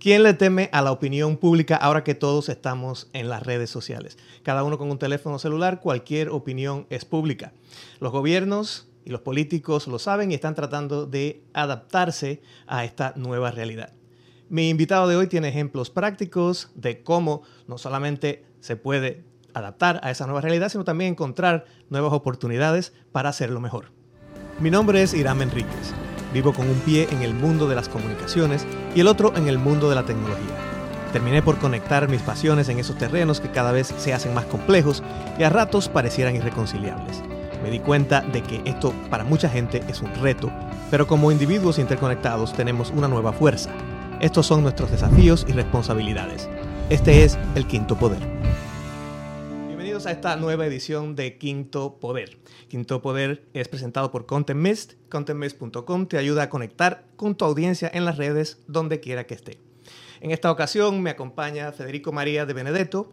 ¿Quién le teme a la opinión pública ahora que todos estamos en las redes sociales? Cada uno con un teléfono celular, cualquier opinión es pública. Los gobiernos y los políticos lo saben y están tratando de adaptarse a esta nueva realidad. Mi invitado de hoy tiene ejemplos prácticos de cómo no solamente se puede adaptar a esa nueva realidad, sino también encontrar nuevas oportunidades para hacerlo mejor. Mi nombre es Irán Enríquez. Vivo con un pie en el mundo de las comunicaciones y el otro en el mundo de la tecnología. Terminé por conectar mis pasiones en esos terrenos que cada vez se hacen más complejos y a ratos parecieran irreconciliables. Me di cuenta de que esto para mucha gente es un reto, pero como individuos interconectados tenemos una nueva fuerza. Estos son nuestros desafíos y responsabilidades. Este es el quinto poder a esta nueva edición de Quinto Poder. Quinto Poder es presentado por Content Mist. ContentMist.com te ayuda a conectar con tu audiencia en las redes donde quiera que esté. En esta ocasión me acompaña Federico María de Benedetto.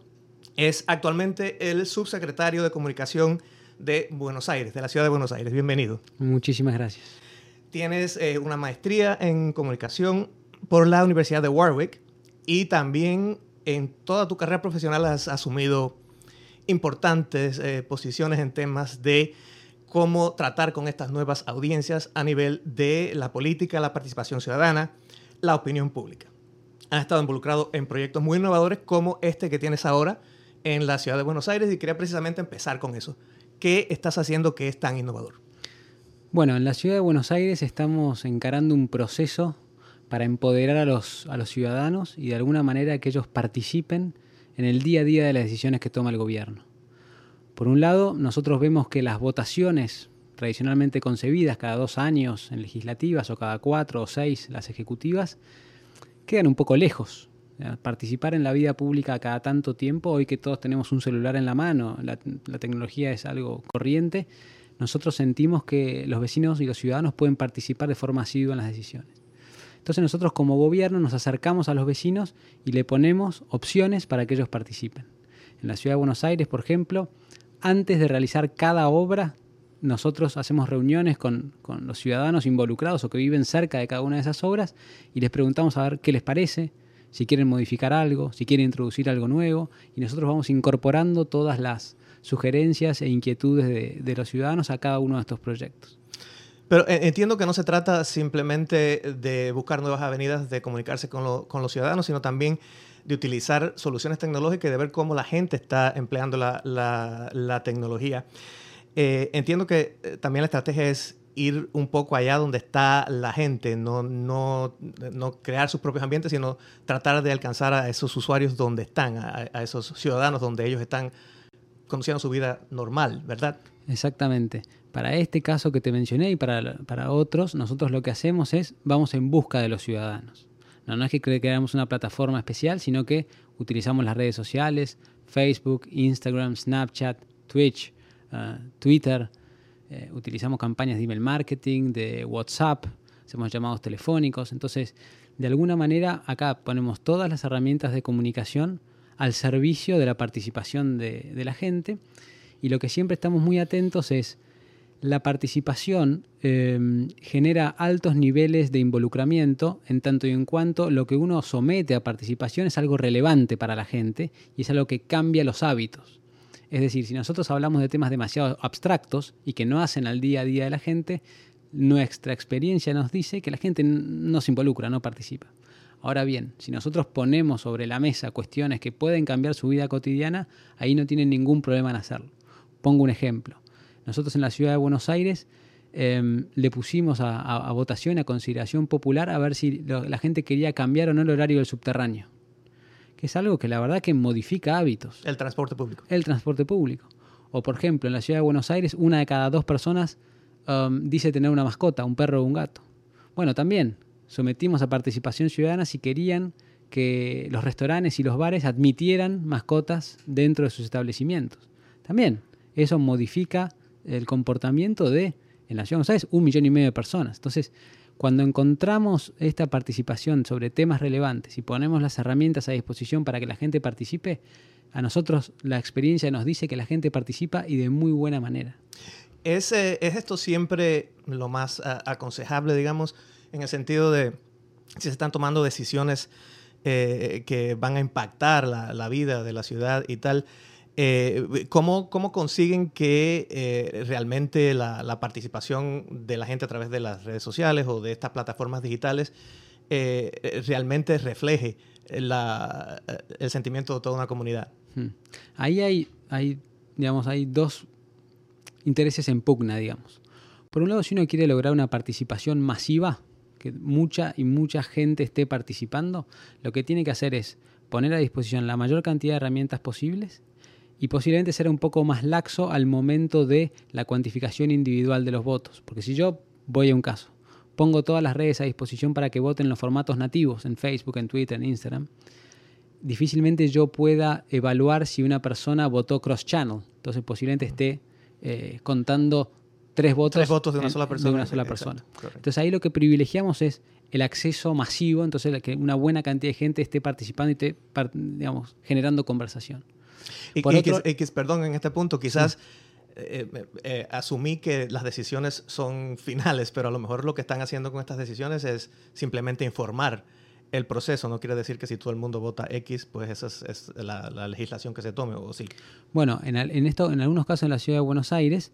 Es actualmente el subsecretario de Comunicación de Buenos Aires, de la ciudad de Buenos Aires. Bienvenido. Muchísimas gracias. Tienes eh, una maestría en comunicación por la Universidad de Warwick y también en toda tu carrera profesional has asumido importantes eh, posiciones en temas de cómo tratar con estas nuevas audiencias a nivel de la política, la participación ciudadana, la opinión pública. Han estado involucrados en proyectos muy innovadores como este que tienes ahora en la ciudad de Buenos Aires y quería precisamente empezar con eso. ¿Qué estás haciendo que es tan innovador? Bueno, en la ciudad de Buenos Aires estamos encarando un proceso para empoderar a los, a los ciudadanos y de alguna manera que ellos participen en el día a día de las decisiones que toma el gobierno. Por un lado, nosotros vemos que las votaciones tradicionalmente concebidas cada dos años en legislativas o cada cuatro o seis las ejecutivas, quedan un poco lejos. Participar en la vida pública cada tanto tiempo, hoy que todos tenemos un celular en la mano, la, la tecnología es algo corriente, nosotros sentimos que los vecinos y los ciudadanos pueden participar de forma asidua en las decisiones. Entonces nosotros como gobierno nos acercamos a los vecinos y le ponemos opciones para que ellos participen. En la ciudad de Buenos Aires, por ejemplo, antes de realizar cada obra, nosotros hacemos reuniones con, los ciudadanos involucrados o que viven cerca de cada una de esas obras y les preguntamos a ver qué les parece, si quieren modificar algo, si quieren introducir algo nuevo, y nosotros vamos incorporando todas las sugerencias e inquietudes de los ciudadanos a cada uno de estos proyectos. Pero eh, entiendo que no se trata simplemente de buscar nuevas avenidas de comunicarse con, los ciudadanos, sino también de utilizar soluciones tecnológicas y de ver cómo la gente está empleando la, tecnología. Eh, entiendo que eh, también la estrategia es ir un poco allá donde está la gente, no, no, crear sus propios ambientes, sino tratar de alcanzar a esos usuarios donde están, a esos ciudadanos donde ellos están conduciendo su vida normal, ¿verdad? Exactamente. Para este caso que te mencioné y para, para otros, nosotros lo que hacemos es vamos en busca de los ciudadanos. No, es que creamos una plataforma especial, sino que utilizamos las redes sociales, Facebook, Instagram, Snapchat, Twitch, uh, Twitter, eh, utilizamos campañas de email marketing, de WhatsApp, hacemos llamados telefónicos. Entonces, de alguna manera, acá ponemos todas las herramientas de comunicación al servicio de la participación de, la gente. Y lo que siempre estamos muy atentos es la participación em, genera altos niveles de involucramiento en tanto y en cuanto lo que uno somete a participación es algo relevante para la gente y es algo que cambia los hábitos. Es decir, si nosotros hablamos de temas demasiado abstractos y que no hacen al día a día de la gente, nuestra experiencia nos dice que la gente no se involucra, no participa. Ahora bien, si nosotros ponemos sobre la mesa cuestiones que pueden cambiar su vida cotidiana, ahí no tienen ningún problema en hacerlo. Pongo un ejemplo. Nosotros en la ciudad de Buenos Aires em, le pusimos a, votación, a consideración popular, a ver si la gente quería cambiar o no el horario del subterráneo. Que es algo que la verdad que modifica hábitos. El transporte público. El transporte público. O por ejemplo, en la ciudad de Buenos Aires, una de cada dos personas em, dice tener una mascota, un perro o un gato. Bueno, también sometimos a participación ciudadana si querían que los restaurantes y los bares admitieran mascotas dentro de sus establecimientos. También eso modifica el comportamiento de, en la ciudad ¿sabes? un millón y medio de personas. Entonces, cuando encontramos esta participación sobre temas relevantes y ponemos las herramientas a disposición para que la gente participe, a nosotros la experiencia nos dice que la gente participa y de muy buena manera. ¿Es, eh, es esto siempre lo más aconsejable, digamos, en el sentido de si se están tomando decisiones eh, que van a impactar la, vida de la ciudad y tal. Eh, ¿cómo, consiguen que eh, realmente la, participación de la gente a través de las redes sociales o de estas plataformas digitales realmente refleje el sentimiento de toda una comunidad? Hmm. Ahí hay, hay, digamos, hay dos intereses en pugna, digamos. Por un lado, si uno quiere lograr una participación masiva, que mucha y mucha gente esté participando, lo que tiene que hacer es poner a disposición la mayor cantidad de herramientas posibles y posiblemente ser un poco más laxo al momento de la cuantificación individual de los votos. Porque si yo voy a un caso, pongo todas las redes a disposición para que voten los formatos nativos en Facebook, en Twitter, en Instagram, difícilmente yo pueda evaluar si una persona votó cross-channel. Entonces posiblemente esté eh, contando tres votos, votos de una sola persona. una sola persona. entonces ahí lo que privilegiamos es el acceso masivo, entonces que una buena cantidad de gente esté participando y esté, digamos, generando conversación. Y, que, perdón, en este punto, quizás eh, eh, eh, asumí que las decisiones son finales, pero a lo mejor lo que están haciendo con estas decisiones es simplemente informar el proceso. No quiere decir que si todo el mundo vota X, pues esa es, la, legislación que se tome, o sí. Bueno, en, en, esto, en algunos casos en la ciudad de Buenos Aires,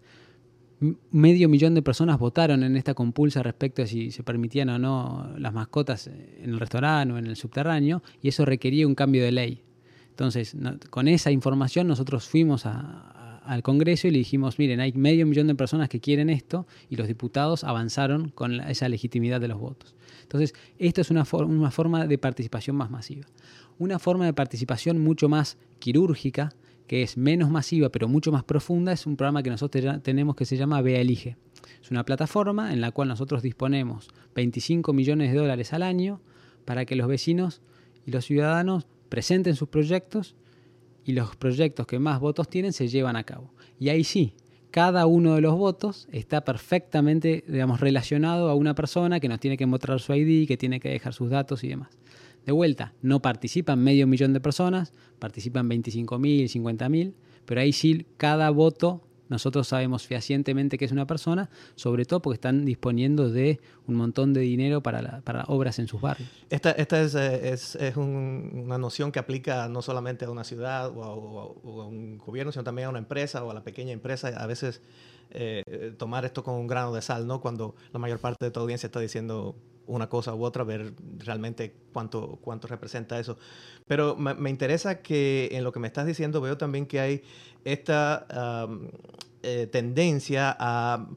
medio millón de personas votaron en esta compulsa respecto a si se permitían o no las mascotas en el restaurante o en el subterráneo, y eso requería un cambio de ley. Entonces, con esa información nosotros fuimos al Congreso y le dijimos, miren, hay medio millón de personas que quieren esto, y los diputados avanzaron con esa legitimidad de los votos. Entonces, esto es una, una forma de participación más masiva. Una forma de participación mucho más quirúrgica que es menos masiva pero mucho más profunda, es un programa que nosotros tenemos que se llama Vea Elige. Es una plataforma en la cual nosotros disponemos 25 millones de dólares al año para que los vecinos y los ciudadanos presenten sus proyectos y los proyectos que más votos tienen se llevan a cabo. Y ahí sí, cada uno de los votos está perfectamente digamos, relacionado a una persona que nos tiene que mostrar su ID, que tiene que dejar sus datos y demás. De vuelta, no participan medio millón de personas, participan 25.000, 50.000, pero ahí sí cada voto nosotros sabemos fehacientemente que es una persona, sobre todo porque están disponiendo de un montón de dinero para, para obras en sus barrios. Esta, esta es, eh, es, es una noción que aplica no solamente a una ciudad o a, un gobierno, sino también a una empresa o a la pequeña empresa. A veces eh, tomar esto con un grano de sal, ¿no? Cuando la mayor parte de tu audiencia está diciendo una cosa u otra, ver realmente cuánto, cuánto representa eso. Pero me, interesa que en lo que me estás diciendo veo también que hay esta eh, tendencia a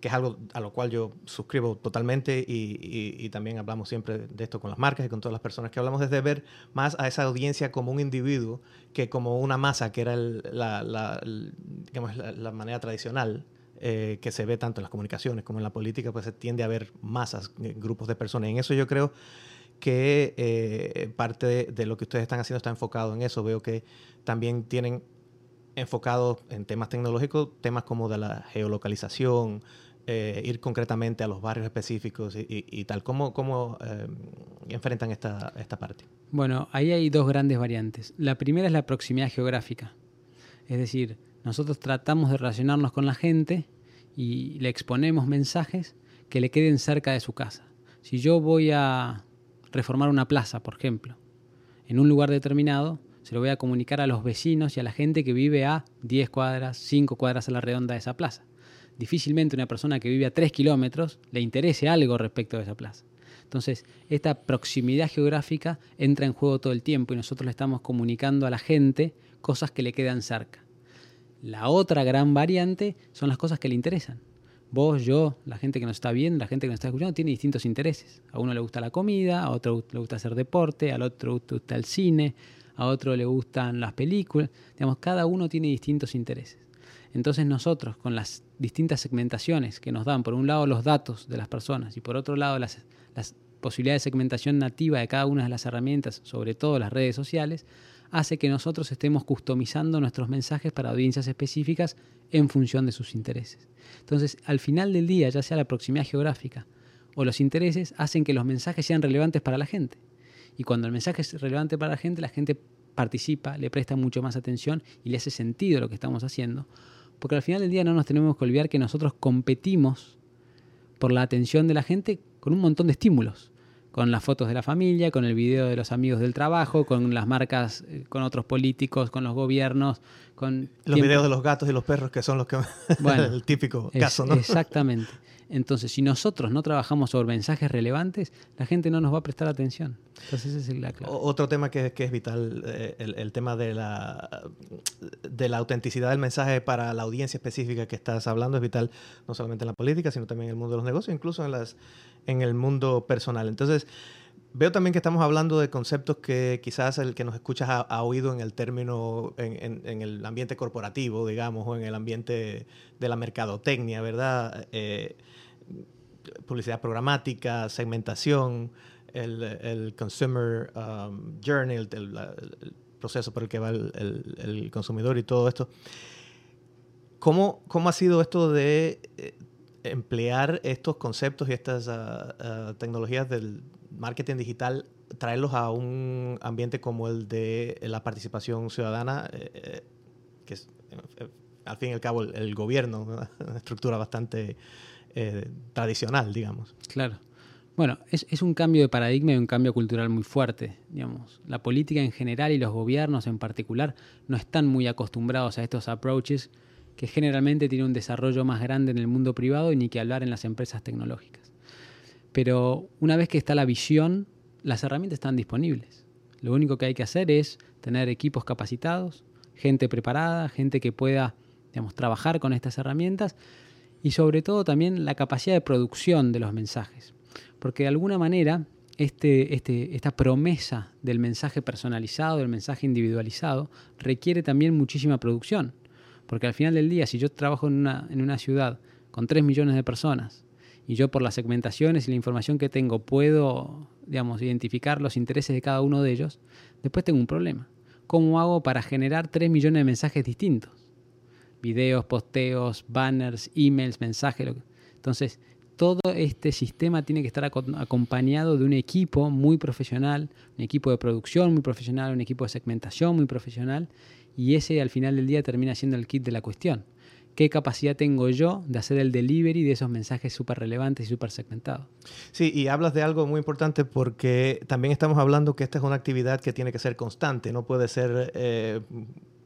que es algo a lo cual yo suscribo totalmente y, también hablamos siempre de esto con las marcas y con todas las personas que hablamos, desde ver más a esa audiencia como un individuo que como una masa, que era la, la manera tradicional eh, que se ve tanto en las comunicaciones como en la política, pues se tiende a ver masas, eh, grupos de personas. En eso yo creo que eh, parte de, lo que ustedes están haciendo está enfocado en eso. Veo que también tienen enfocado en temas tecnológicos, temas como de la geolocalización, ir concretamente a los barrios específicos y, tal. ¿Cómo, cómo enfrentan esta, esta parte? Bueno, ahí hay dos grandes variantes. La primera es la proximidad geográfica. Es decir, nosotros tratamos de relacionarnos con la gente y le exponemos mensajes que le queden cerca de su casa. Si yo voy a reformar una plaza, por ejemplo, en un lugar determinado, se lo voy a comunicar a los vecinos y a la gente que vive a 10 cuadras, 5 cuadras a la redonda de esa plaza. Difícilmente una persona que vive a 3 kilómetros le interese algo respecto de esa plaza. Entonces, esta proximidad geográfica entra en juego todo el tiempo y nosotros le estamos comunicando a la gente cosas que le quedan cerca. La otra gran variante son las cosas que le interesan. Vos, yo, la gente que nos está viendo, la gente que nos está escuchando, tiene distintos intereses. A uno le gusta la comida, a otro le gusta hacer deporte, al otro le gusta el cine, a otro le gustan las películas. Digamos, cada uno tiene distintos intereses. Entonces nosotros, con las distintas segmentaciones que nos dan, por un lado los datos de las personas y por otro lado las, las posibilidades de segmentación nativa de cada una de las herramientas, sobre todo las redes sociales, hace que nosotros estemos customizando nuestros mensajes para audiencias específicas en función de sus intereses. Entonces, al final del día, ya sea la proximidad geográfica o los intereses, hacen que los mensajes sean relevantes para la gente. Y cuando el mensaje es relevante para la gente, la gente participa, le presta mucho más atención y le hace sentido lo que estamos haciendo. Porque al final del día no nos tenemos que olvidar que nosotros competimos por la atención de la gente con un montón de estímulos con las fotos de la familia, con el video de los amigos del trabajo, con las marcas, eh, con otros políticos, con los gobiernos, con... Los videos de los gatos y los perros, que son los que... Bueno, el típico caso, ¿no? Exactamente. Entonces, si nosotros no trabajamos sobre mensajes relevantes, la gente no nos va a prestar atención. Entonces, ese es la clave. Otro tema que, que es vital, eh, el, tema de la, de la autenticidad del mensaje para la audiencia específica que estás hablando es vital no solamente en la política, sino también en el mundo de los negocios, incluso en, las, en el mundo personal. Entonces, Veo también que estamos hablando de conceptos que quizás el que nos escuchas ha, oído en el término, en, el ambiente corporativo, digamos, o en el ambiente de la mercadotecnia, ¿verdad? Eh, publicidad programática, segmentación, el, el consumer um, journey, el, proceso por el que va el, consumidor y todo esto. ¿Cómo, ¿Cómo, ha sido esto de eh, emplear estos conceptos y estas ah, tecnologías del marketing digital, traerlos a un ambiente como el de la participación ciudadana, eh, eh, que es al fin y al cabo el, gobierno, una estructura bastante eh, tradicional, digamos. Claro. Bueno, es, es, un cambio de paradigma y un cambio cultural muy fuerte, digamos. La política en general y los gobiernos en particular no están muy acostumbrados a estos approaches que generalmente tienen un desarrollo más grande en el mundo privado y ni que hablar en las empresas tecnológicas. Pero una vez que está la visión, las herramientas están disponibles. Lo único que hay que hacer es tener equipos capacitados, gente preparada, gente que pueda digamos, trabajar con estas herramientas y sobre todo también la capacidad de producción de los mensajes. Porque de alguna manera este, este, esta promesa del mensaje personalizado, del mensaje individualizado, requiere también muchísima producción. Porque al final del día, si yo trabajo en una, en una ciudad con 3 millones de personas y yo por las segmentaciones y la información que tengo puedo, digamos, identificar los intereses de cada uno de ellos, después tengo un problema. ¿Cómo hago para generar 3 millones de mensajes distintos? videos, posteos, banners, emails, mensajes. Entonces, todo este sistema tiene que estar acompañado de un equipo muy profesional, un equipo de producción muy profesional, un equipo de segmentación muy profesional, y ese al final del día termina siendo el kit de la cuestión. ¿Qué capacidad tengo yo de hacer el delivery de esos mensajes súper relevantes y súper segmentados? Sí, y hablas de algo muy importante porque también estamos hablando que esta es una actividad que tiene que ser constante, no puede ser eh,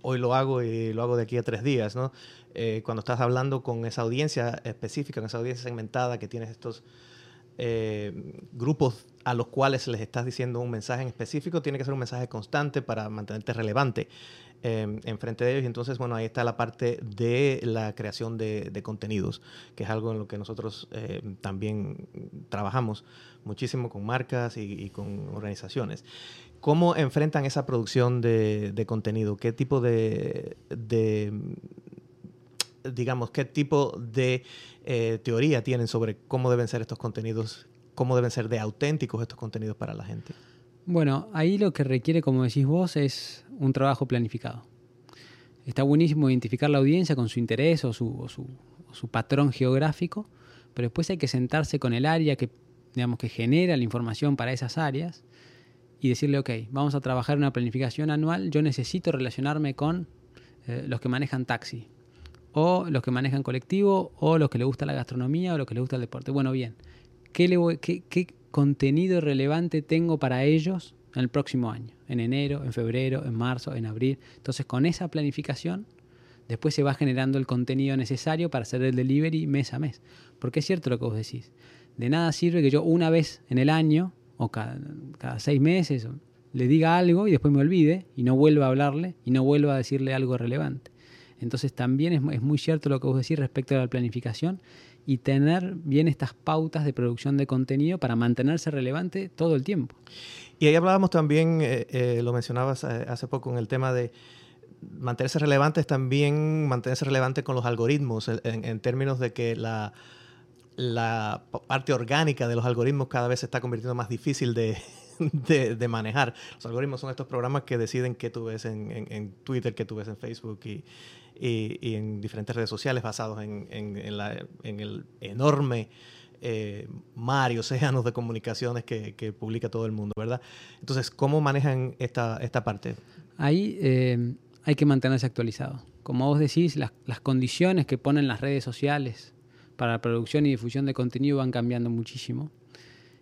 hoy lo hago y lo hago de aquí a tres días, ¿no? Eh, cuando estás hablando con esa audiencia específica, con esa audiencia segmentada, que tienes estos eh, grupos a los cuales les estás diciendo un mensaje en específico, tiene que ser un mensaje constante para mantenerte relevante eh, en frente de ellos. Y entonces, bueno, ahí está la parte de la creación de, contenidos, que es algo en lo que nosotros también trabajamos muchísimo con marcas y con organizaciones. ¿Cómo enfrentan esa producción de, contenido? ¿Qué tipo de, digamos, qué tipo de eh, teoría tienen sobre cómo deben ser estos contenidos, cómo deben ser de auténticos estos contenidos para la gente? Bueno, ahí lo que requiere, como decís vos, es un trabajo planificado. Está buenísimo identificar la audiencia con su interés o su, su patrón geográfico, pero después hay que sentarse con el área que, digamos, que genera la información para esas áreas y decirle, ok, vamos a trabajar una planificación anual, yo necesito relacionarme con eh, los que manejan taxi, o los que manejan colectivo, o los que les gusta la gastronomía, o los que les gusta el deporte. Bueno, bien, ¿qué, le qué, qué contenido relevante tengo para ellos en el próximo año? En enero, en febrero, en marzo, en abril. Entonces, con esa planificación, después se va generando el contenido necesario para hacer el delivery mes a mes. Porque es cierto lo que vos decís. De nada sirve que yo una vez en el año o cada, seis meses le diga algo y después me olvide y no vuelva a hablarle y no vuelva a decirle algo relevante. Entonces también es, muy cierto lo que vos decís respecto a la planificación y tener bien estas pautas de producción de contenido para mantenerse relevante todo el tiempo. Y ahí hablábamos también, eh, eh, lo mencionabas eh, hace poco, en el tema de mantenerse relevante es también mantenerse relevante con los algoritmos, en términos de que la, la parte orgánica de los algoritmos cada vez se está convirtiendo más difícil de, de, manejar. Los algoritmos son estos programas que deciden qué tú ves en, en, Twitter, qué tú ves en Facebook y, y, en diferentes redes sociales basados en, en el enorme eh, mar y océanos de comunicaciones que, que, publica todo el mundo, ¿verdad? Entonces, ¿cómo manejan esta, esta parte? Ahí eh, hay que mantenerse actualizado. Como vos decís, las, las condiciones que ponen las redes sociales para la producción y difusión de contenido van cambiando muchísimo.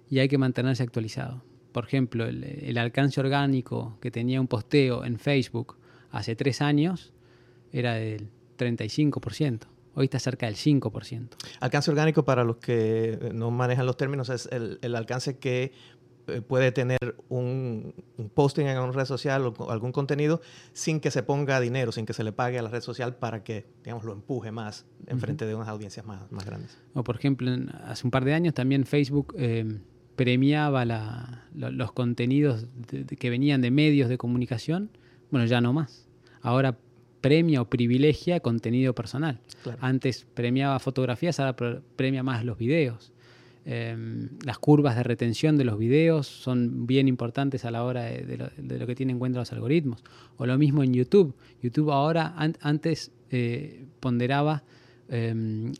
y hay que mantenerse actualizado. Por ejemplo, el, el alcance orgánico que tenía un posteo en Facebook hace tres años era del 35%. Hoy está cerca del 5%. Alcance orgánico, para los que no manejan los términos, es el, el alcance que eh, puede tener un, un, posting en una red social o algún contenido sin que se ponga dinero, sin que se le pague a la red social para que, digamos, lo empuje más en uh -huh. frente de unas audiencias más, más, grandes. O, por ejemplo, hace un par de años también Facebook eh, premiaba la, lo, los contenidos de, de que venían de medios de comunicación. Bueno, ya no más. Ahora premia o privilegia contenido personal. Claro. Antes premiaba fotografías, ahora premia más los videos. Eh, las curvas de retención de los videos son bien importantes a la hora de, de, lo, de, lo, que tienen en cuenta los algoritmos. O lo mismo en YouTube. YouTube ahora, an antes eh, ponderaba eh,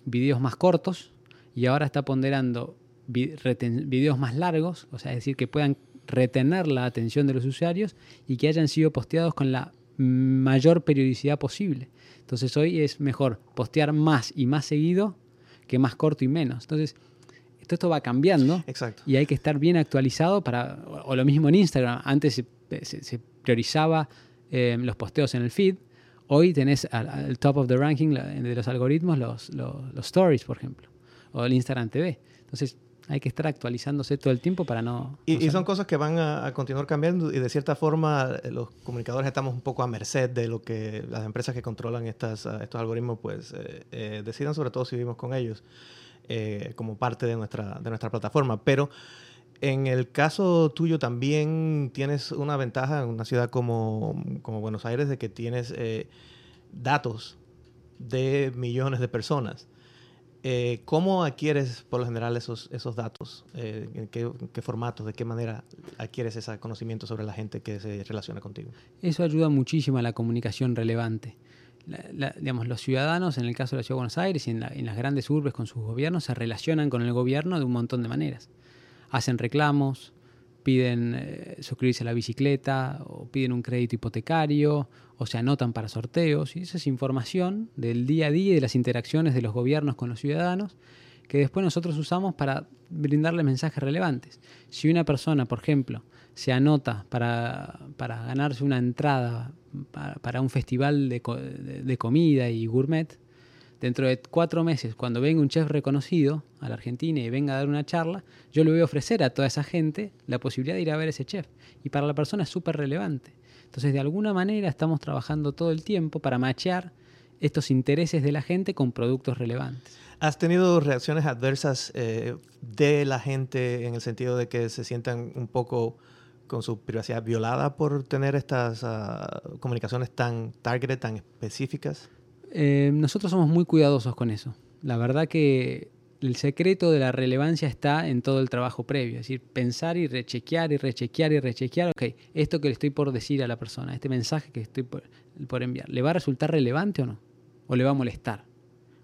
videos más cortos y ahora está ponderando vi videos más largos, o sea, es decir, que puedan retener la atención de los usuarios y que hayan sido posteados con la mayor periodicidad posible. Entonces hoy es mejor postear más y más seguido que más corto y menos. Entonces, todo esto va cambiando Exacto. y hay que estar bien actualizado para, o, lo mismo en Instagram, antes se, se, se priorizaba eh, los posteos en el feed, hoy tenés al, al, top of the ranking de los algoritmos los, los, los, stories, por ejemplo, o el Instagram TV. Entonces hay que estar actualizándose todo el tiempo para no... Y, no y son cosas que van a, a, continuar cambiando y de cierta forma eh, los comunicadores estamos un poco a merced de lo que las empresas que controlan estas, estos algoritmos pues eh, eh, decidan, sobre todo si vivimos con ellos. Eh, como parte de nuestra, de nuestra plataforma. Pero en el caso tuyo también tienes una ventaja en una ciudad como, como Buenos Aires de que tienes eh, datos de millones de personas. Eh, ¿Cómo adquieres por lo general esos, esos datos? Eh, ¿en, qué, ¿En qué formatos? ¿De qué manera adquieres ese conocimiento sobre la gente que se relaciona contigo? Eso ayuda muchísimo a la comunicación relevante digamos, los ciudadanos, en el caso de la Ciudad de Buenos Aires y en, la, en, las grandes urbes con sus gobiernos, se relacionan con el gobierno de un montón de maneras. Hacen reclamos, piden eh, suscribirse a la bicicleta, o piden un crédito hipotecario, o se anotan para sorteos. Y esa es información del día a día y de las interacciones de los gobiernos con los ciudadanos que después nosotros usamos para brindarle mensajes relevantes. Si una persona, por ejemplo, se anota para, para ganarse una entrada para, para un festival de, de, comida y gourmet, dentro de cuatro meses, cuando venga un chef reconocido a la Argentina y venga a dar una charla, yo le voy a ofrecer a toda esa gente la posibilidad de ir a ver a ese chef. Y para la persona es súper relevante. Entonces, de alguna manera estamos trabajando todo el tiempo para machear estos intereses de la gente con productos relevantes. ¿Has tenido reacciones adversas eh, de la gente en el sentido de que se sientan un poco con su privacidad violada por tener estas uh, comunicaciones tan target, tan específicas? Eh, nosotros somos muy cuidadosos con eso. La verdad que el secreto de la relevancia está en todo el trabajo previo, es decir, pensar y rechequear y rechequear y rechequear, ok, esto que le estoy por decir a la persona, este mensaje que estoy por, por enviar, ¿le va a resultar relevante o no? ¿O le va a molestar?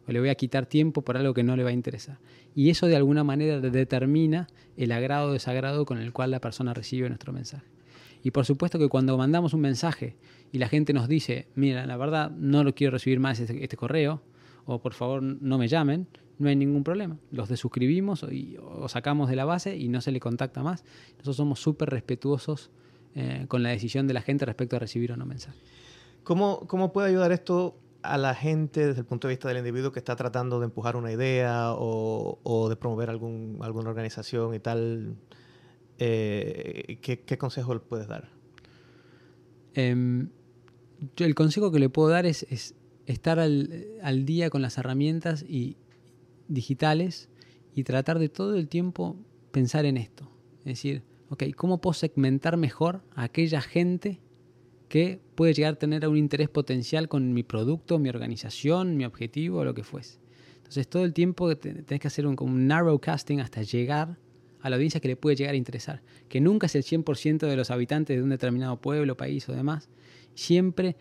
¿O le voy a quitar tiempo por algo que no le va a interesar? Y eso de alguna manera determina el agrado o desagrado con el cual la persona recibe nuestro mensaje. Y por supuesto que cuando mandamos un mensaje y la gente nos dice, mira, la verdad no lo quiero recibir más este, este correo, o por favor no me llamen, no hay ningún problema. Los desuscribimos y, o sacamos de la base y no se le contacta más. Nosotros somos súper respetuosos eh, con la decisión de la gente respecto a recibir o no mensaje. ¿Cómo, ¿Cómo puede ayudar esto a la gente desde el punto de vista del individuo que está tratando de empujar una idea o, o de promover algún, alguna organización y tal? Eh, ¿qué, ¿qué, consejo le puedes dar? Eh, yo el consejo que le puedo dar es, es estar al, al, día con las herramientas y digitales y tratar de todo el tiempo pensar en esto. Es decir, ok, ¿cómo puedo segmentar mejor a aquella gente que puede llegar a tener un interés potencial con mi producto, mi organización, mi objetivo lo que fuese? Entonces todo el tiempo tenés que hacer un, un narrow casting hasta llegar a la audiencia que le puede llegar a interesar, que nunca es el 100% de los habitantes de un determinado pueblo, país o demás. Siempre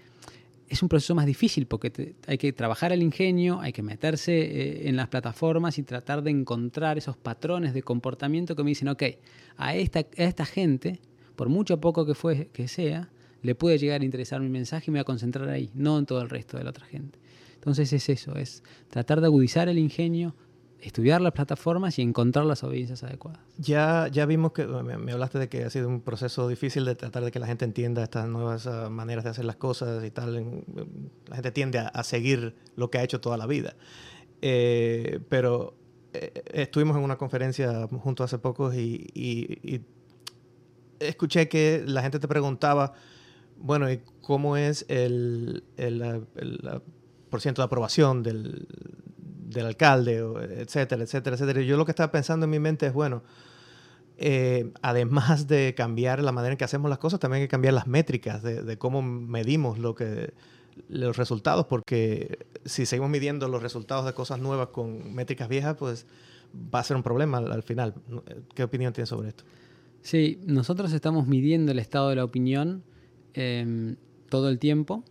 es un proceso más difícil porque hay que trabajar el ingenio, hay que meterse eh, en las plataformas y tratar de encontrar esos patrones de comportamiento que me dicen, ok, a esta, a esta gente, por mucho poco que, fue, que sea, le puede llegar a interesar mi mensaje y me voy a concentrar ahí, no en todo el resto de la otra gente. Entonces es eso, es tratar de agudizar el ingenio, estudiar las plataformas y encontrar las audiencias adecuadas. Ya, ya vimos que me, hablaste de que ha sido un proceso difícil de tratar de que la gente entienda estas nuevas ah, maneras de hacer las cosas y tal. la gente tiende a, seguir lo que ha hecho toda la vida. Eh, pero eh, estuvimos en una conferencia juntos hace poco y, escuché que la gente te preguntaba, bueno, ¿y cómo es el, el, el, por ciento de aprobación del, del alcalde, etcétera, etcétera, etcétera. Yo lo que estaba pensando en mi mente es, bueno, eh, además de cambiar la manera en que hacemos las cosas, también hay que cambiar las métricas de, cómo medimos lo que, los resultados, porque si seguimos midiendo los resultados de cosas nuevas con métricas viejas, pues va a ser un problema al, final. ¿Qué opinión tienes sobre esto? Sí, nosotros estamos midiendo el estado de la opinión em, todo el tiempo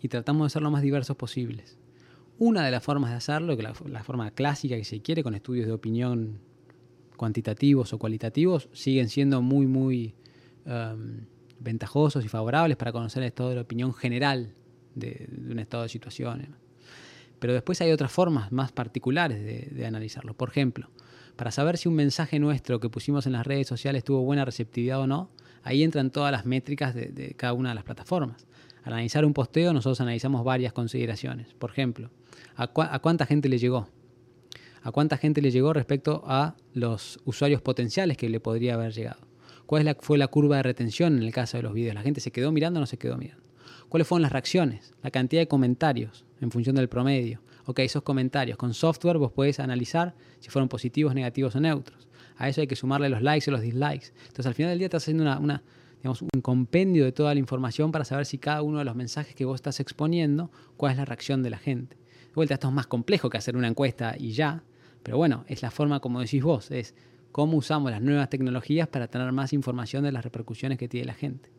y tratamos de ser lo más diversos posibles. Una de las formas de hacerlo, la, forma clásica que se quiere con estudios de opinión cuantitativos o cualitativos, siguen siendo muy, muy um, ventajosos y favorables para conocer el estado de la opinión general de, un estado de situaciones. Pero después hay otras formas más particulares de, analizarlo. Por ejemplo, para saber si un mensaje nuestro que pusimos en las redes sociales tuvo buena receptividad o no, ahí entran todas las métricas de cada una de las plataformas. Al analizar un posteo, nosotros analizamos varias consideraciones. Por ejemplo, a, cuánta gente le llegó. A cuánta gente le llegó respecto a los usuarios potenciales que le podría haber llegado. ¿Cuál fue la curva de retención en el caso de los videos? ¿La gente se quedó mirando o no se quedó mirando? ¿Cuáles fueron las reacciones? La cantidad de comentarios en función del promedio. Ok, esos comentarios. Con software vos podés analizar si fueron positivos, negativos o neutros. A eso hay que sumarle los likes o los dislikes. Entonces al final del día estás haciendo una, digamos, un compendio de toda la información para saber si cada uno de los mensajes que vos estás exponiendo, cuál es la reacción de la gente vuelta, esto es más complejo que hacer una encuesta y ya, pero bueno, es la forma, como decís vos, es cómo usamos las nuevas tecnologías para tener más información de las repercusiones que tiene la gente.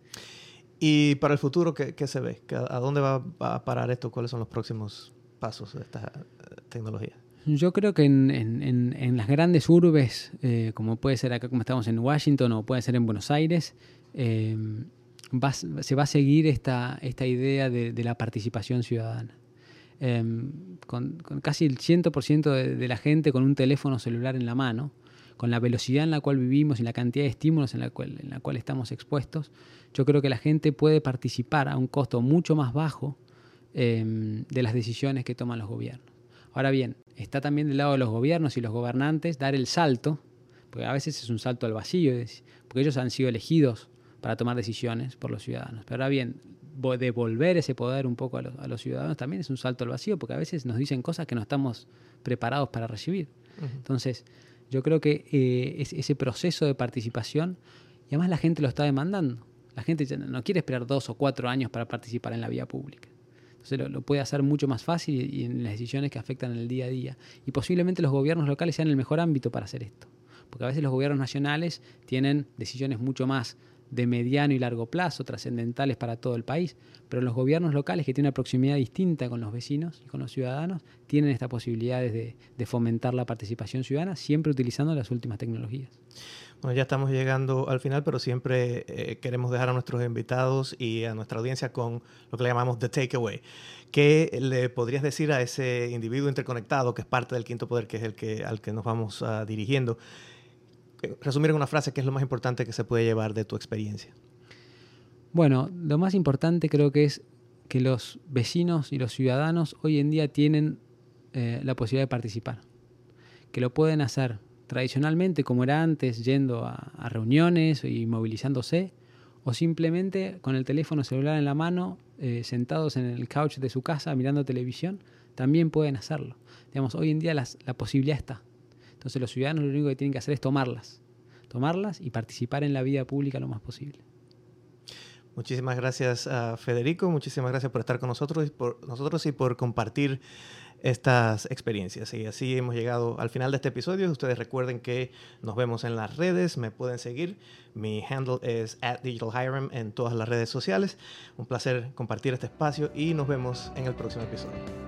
¿Y para el futuro qué, se ve? ¿A dónde va, a parar esto? ¿Cuáles son los próximos pasos de esta eh, tecnología? Yo creo que en, las grandes urbes, eh, como puede ser acá como estamos en Washington o puede ser en Buenos Aires, eh, se va a seguir esta, esta idea de la participación ciudadana. Em, con, casi el 100% de, la gente con un teléfono celular en la mano, con la velocidad en la cual vivimos y la cantidad de estímulos en la, cual, en la cual estamos expuestos, yo creo que la gente puede participar a un costo mucho más bajo em, de las decisiones que toman los gobiernos. Ahora bien, está también del lado de los gobiernos y los gobernantes dar el salto, porque a veces es un salto al vacío, porque ellos han sido elegidos para tomar decisiones por los ciudadanos. Pero ahora bien, devolver ese poder un poco a los, ciudadanos también es un salto al vacío, porque a veces nos dicen cosas que no estamos preparados para recibir. Entonces, yo creo que eh, ese proceso de participación, y además la gente lo está demandando. La gente no quiere esperar dos o cuatro años para participar en la vía pública. Entonces lo, puede hacer mucho más fácil y, en las decisiones que afectan el día a día. Y posiblemente los gobiernos locales sean el mejor ámbito para hacer esto. Porque a veces los gobiernos nacionales tienen decisiones mucho más de mediano y largo plazo, trascendentales para todo el país, pero los gobiernos locales que tienen una proximidad distinta con los vecinos y con los ciudadanos tienen estas posibilidades de, fomentar la participación ciudadana, siempre utilizando las últimas tecnologías. Bueno, ya estamos llegando al final, pero siempre eh, queremos dejar a nuestros invitados y a nuestra audiencia con lo que le llamamos the takeaway. ¿Qué le podrías decir a ese individuo interconectado que es parte del quinto poder, que es el que, al que nos vamos uh, dirigiendo? Resumir en una frase, ¿qué es lo más importante que se puede llevar de tu experiencia? Bueno, lo más importante creo que es que los vecinos y los ciudadanos hoy en día tienen eh, la posibilidad de participar, que lo pueden hacer tradicionalmente como era antes, yendo a, reuniones y movilizándose, o simplemente con el teléfono celular en la mano, eh, sentados en el couch de su casa mirando televisión, también pueden hacerlo. Digamos, hoy en día la posibilidad está. Entonces los ciudadanos lo único que tienen que hacer es tomarlas, tomarlas y participar en la vida pública lo más posible. Muchísimas gracias Federico, muchísimas gracias por estar con nosotros y por, nosotros y por compartir estas experiencias. Y así hemos llegado al final de este episodio. Ustedes recuerden que nos vemos en las redes, me pueden seguir. Mi handle es at digitalhirem en todas las redes sociales. Un placer compartir este espacio y nos vemos en el próximo episodio.